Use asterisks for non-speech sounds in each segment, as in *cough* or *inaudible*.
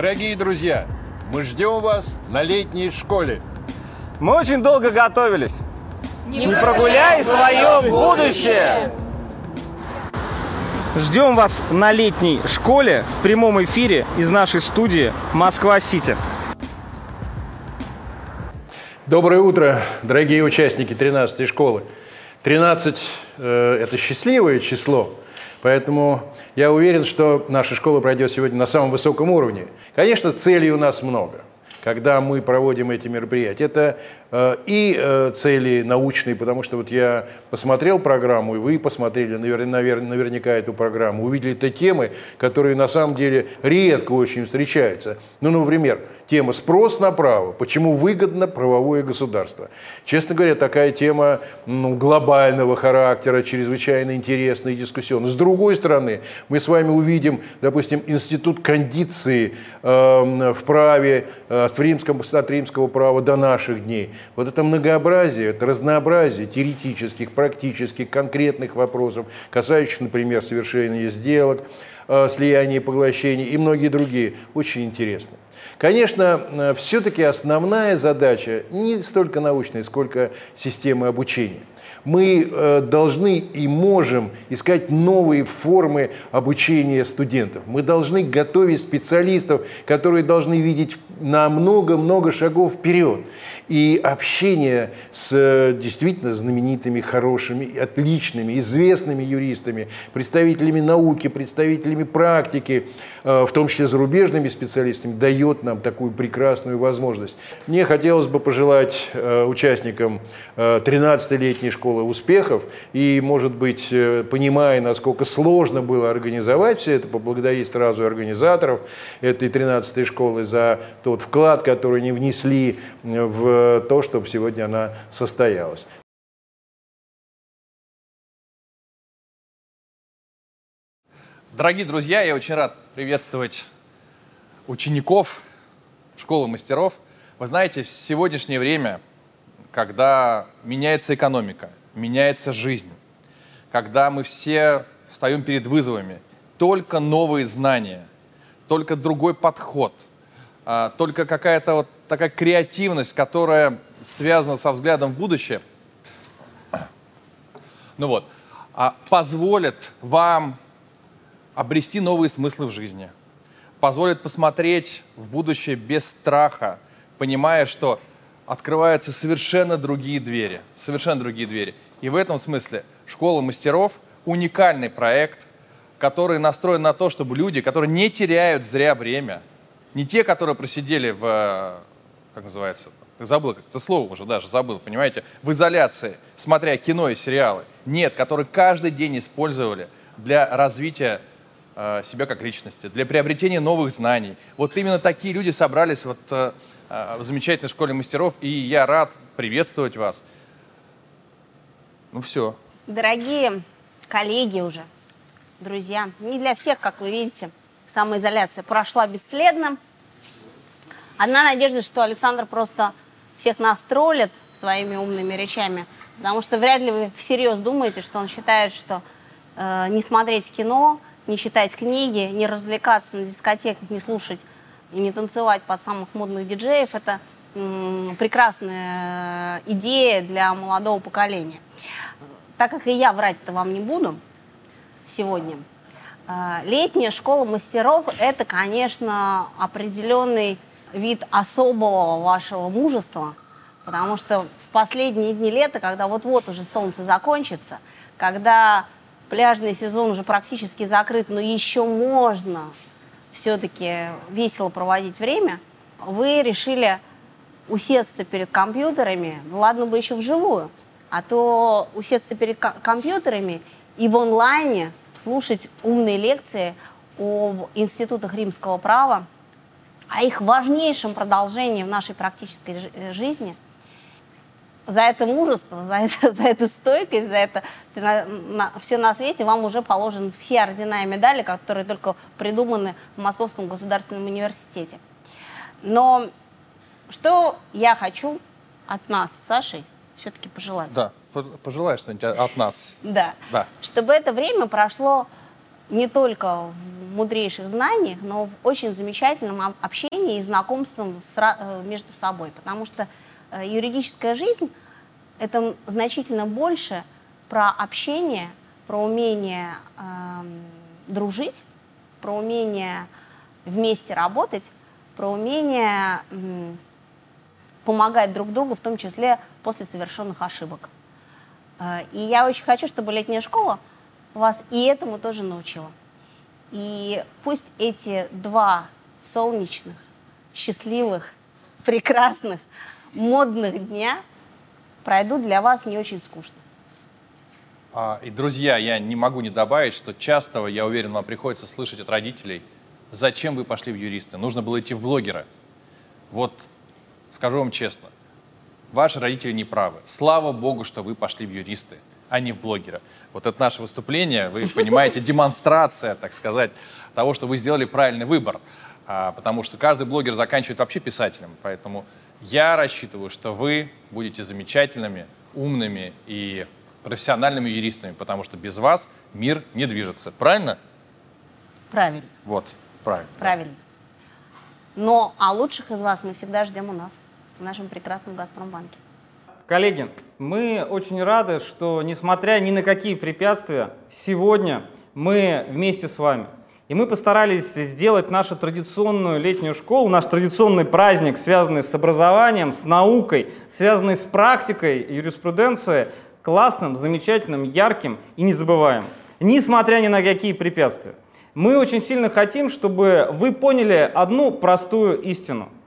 Дорогие друзья, мы ждем вас на летней школе. Мы очень долго готовились. Не, Не прогуляй свое будущее! Ждем вас на летней школе в прямом эфире из нашей студии Москва-Сити. Доброе утро, дорогие участники 13-й школы. 13 э, – это счастливое число, поэтому я уверен, что наша школа пройдет сегодня на самом высоком уровне. Конечно, целей у нас много когда мы проводим эти мероприятия. Это э, и э, цели научные, потому что вот я посмотрел программу, и вы посмотрели навер, навер, наверняка эту программу, увидели те темы, которые на самом деле редко очень встречаются. Ну, например, тема «Спрос на право. Почему выгодно правовое государство?». Честно говоря, такая тема ну, глобального характера, чрезвычайно интересная и дискуссионная. С другой стороны, мы с вами увидим, допустим, институт кондиции э, в праве, э, от, римского, от римского права до наших дней. Вот это многообразие, это разнообразие теоретических, практических, конкретных вопросов, касающихся, например, совершения сделок, э, слияния и поглощения и многие другие, очень интересно. Конечно, э, все-таки основная задача не столько научная, сколько системы обучения. Мы э, должны и можем искать новые формы обучения студентов. Мы должны готовить специалистов, которые должны видеть на много-много шагов вперед. И общение с э, действительно знаменитыми, хорошими, отличными, известными юристами, представителями науки, представителями практики, э, в том числе зарубежными специалистами, дает нам такую прекрасную возможность. Мне хотелось бы пожелать э, участникам 13-летней школы успехов и, может быть, понимая, насколько сложно было организовать все это, поблагодарить сразу организаторов этой 13-й школы за тот вклад, который они внесли в то, чтобы сегодня она состоялась. Дорогие друзья, я очень рад приветствовать учеников школы мастеров. Вы знаете, в сегодняшнее время, когда меняется экономика, меняется жизнь, когда мы все встаем перед вызовами, только новые знания, только другой подход, а, только какая-то вот такая креативность, которая связана со взглядом в будущее, ну вот, а позволит вам обрести новые смыслы в жизни, позволит посмотреть в будущее без страха, понимая, что открываются совершенно другие двери, совершенно другие двери. И в этом смысле школа мастеров уникальный проект, который настроен на то, чтобы люди, которые не теряют зря время, не те, которые просидели в как называется, забыл, как это слово уже даже забыл, понимаете, в изоляции, смотря кино и сериалы. Нет, которые каждый день использовали для развития э, себя как личности, для приобретения новых знаний. Вот именно такие люди собрались вот, э, э в замечательной школе мастеров, и я рад приветствовать вас. Ну все. Дорогие коллеги уже, друзья, не для всех, как вы видите, самоизоляция прошла бесследно. Одна надежда, что Александр просто всех нас троллит своими умными речами, потому что вряд ли вы всерьез думаете, что он считает, что э, не смотреть кино, не читать книги, не развлекаться на дискотеках, не слушать и не танцевать под самых модных диджеев – это м, прекрасная идея для молодого поколения. Так как и я врать-то вам не буду сегодня, э, летняя школа мастеров – это, конечно, определенный вид особого вашего мужества, потому что в последние дни лета, когда вот-вот уже солнце закончится, когда пляжный сезон уже практически закрыт, но еще можно все-таки весело проводить время, вы решили усесться перед компьютерами, ну ладно бы еще вживую, а то усесться перед компьютерами и в онлайне слушать умные лекции об институтах римского права, о их важнейшем продолжении в нашей практической э, жизни, за это мужество, за, это, *laughs* за эту стойкость, за это все на, на, все на свете вам уже положены все ордена и медали, которые только придуманы в Московском государственном университете. Но что я хочу от нас с Сашей все-таки пожелать? Да, пожелай что-нибудь от нас. Да. да. Чтобы это время прошло не только в мудрейших знаниях, но в очень замечательном общении и знакомством с, э, между собой. Потому что э, юридическая жизнь – это значительно больше про общение, про умение э, дружить, про умение вместе работать, про умение э, помогать друг другу, в том числе после совершенных ошибок. Э, и я очень хочу, чтобы летняя школа вас и этому тоже научила. И пусть эти два солнечных, счастливых, прекрасных, модных дня пройдут для вас не очень скучно. А, и, друзья, я не могу не добавить, что часто, я уверен, вам приходится слышать от родителей, зачем вы пошли в юристы, нужно было идти в блогера. Вот, скажу вам честно, ваши родители не правы. Слава богу, что вы пошли в юристы, а не в блогера. Вот это наше выступление, вы понимаете, демонстрация, так сказать, того, что вы сделали правильный выбор. А, потому что каждый блогер заканчивает вообще писателем. Поэтому я рассчитываю, что вы будете замечательными, умными и профессиональными юристами, потому что без вас мир не движется. Правильно? Правильно. Вот, правильно. Правильно. Но а лучших из вас мы всегда ждем у нас, в нашем прекрасном «Газпромбанке». Коллеги, мы очень рады, что несмотря ни на какие препятствия, сегодня мы вместе с вами. И мы постарались сделать нашу традиционную летнюю школу, наш традиционный праздник, связанный с образованием, с наукой, связанный с практикой юриспруденции, классным, замечательным, ярким и незабываемым, несмотря ни на какие препятствия. Мы очень сильно хотим, чтобы вы поняли одну простую истину –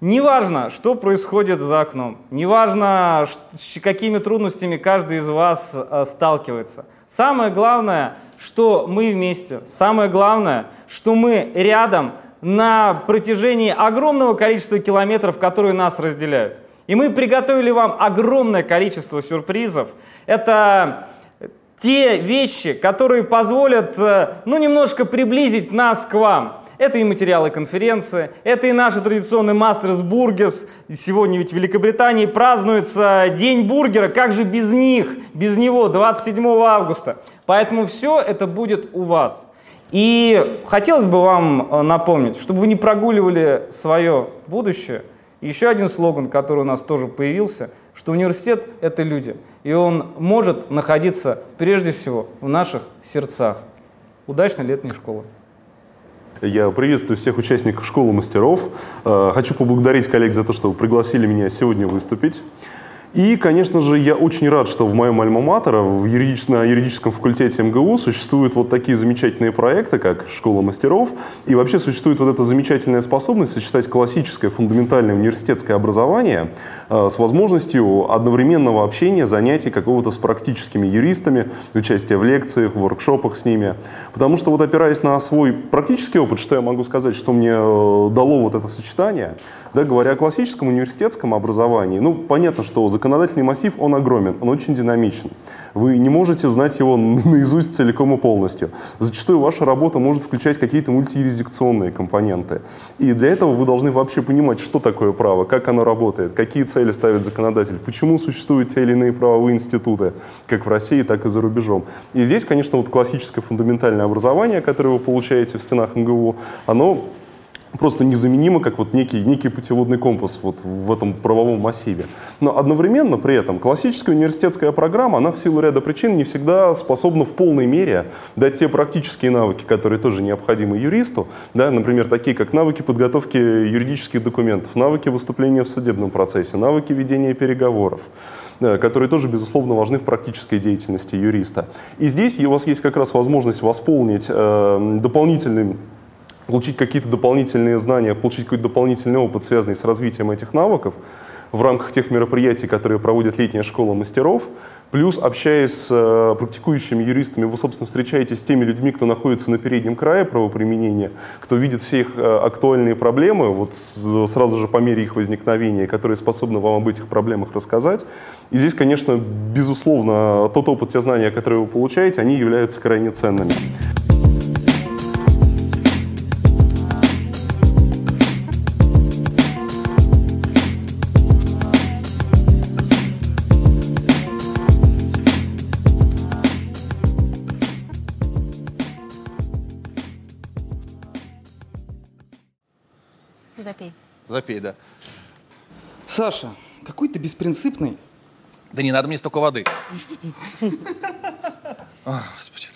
Неважно, что происходит за окном, неважно, с какими трудностями каждый из вас э, сталкивается. Самое главное, что мы вместе. Самое главное, что мы рядом на протяжении огромного количества километров, которые нас разделяют. И мы приготовили вам огромное количество сюрпризов. Это те вещи, которые позволят, э, ну, немножко приблизить нас к вам. Это и материалы конференции, это и наши традиционные Masters Burgers. Сегодня ведь в Великобритании празднуется День бургера. Как же без них, без него, 27 августа. Поэтому все это будет у вас. И хотелось бы вам э, напомнить, чтобы вы не прогуливали свое будущее, еще один слоган, который у нас тоже появился, что университет — это люди, и он может находиться прежде всего в наших сердцах. Удачной летней школы! Я приветствую всех участников школы мастеров. Э, хочу поблагодарить коллег за то, что пригласили меня сегодня выступить. И, конечно же, я очень рад, что в моем альма-матера, в юридическом, на юридическом факультете МГУ существуют вот такие замечательные проекты, как «Школа мастеров», и вообще существует вот эта замечательная способность сочетать классическое фундаментальное университетское образование э, с возможностью одновременного общения, занятий какого-то с практическими юристами, участия в лекциях, в воркшопах с ними. Потому что вот опираясь на свой практический опыт, что я могу сказать, что мне э, дало вот это сочетание, да, говоря о классическом университетском образовании, ну, понятно, что законодательный массив, он огромен, он очень динамичен. Вы не можете знать его *laughs* наизусть целиком и полностью. Зачастую ваша работа может включать какие-то мультиюрисдикционные компоненты. И для этого вы должны вообще понимать, что такое право, как оно работает, какие цели ставит законодатель, почему существуют те или иные правовые институты, как в России, так и за рубежом. И здесь, конечно, вот классическое фундаментальное образование, которое вы получаете в стенах МГУ, оно просто незаменимо, как вот некий, некий путеводный компас вот в этом правовом массиве. Но одновременно при этом классическая университетская программа, она в силу ряда причин не всегда способна в полной мере дать те практические навыки, которые тоже необходимы юристу, да, например, такие как навыки подготовки юридических документов, навыки выступления в судебном процессе, навыки ведения переговоров которые тоже, безусловно, важны в практической деятельности юриста. И здесь у вас есть как раз возможность восполнить э, дополнительным получить какие-то дополнительные знания, получить какой-то дополнительный опыт, связанный с развитием этих навыков в рамках тех мероприятий, которые проводит летняя школа мастеров, плюс общаясь с э, практикующими юристами, вы, собственно, встречаетесь с теми людьми, кто находится на переднем крае правоприменения, кто видит все их э, актуальные проблемы, вот сразу же по мере их возникновения, которые способны вам об этих проблемах рассказать. И здесь, конечно, безусловно, тот опыт, те знания, которые вы получаете, они являются крайне ценными. Запей. Да. Саша, какой ты беспринципный. Да не надо мне столько воды. *laughs* Господи.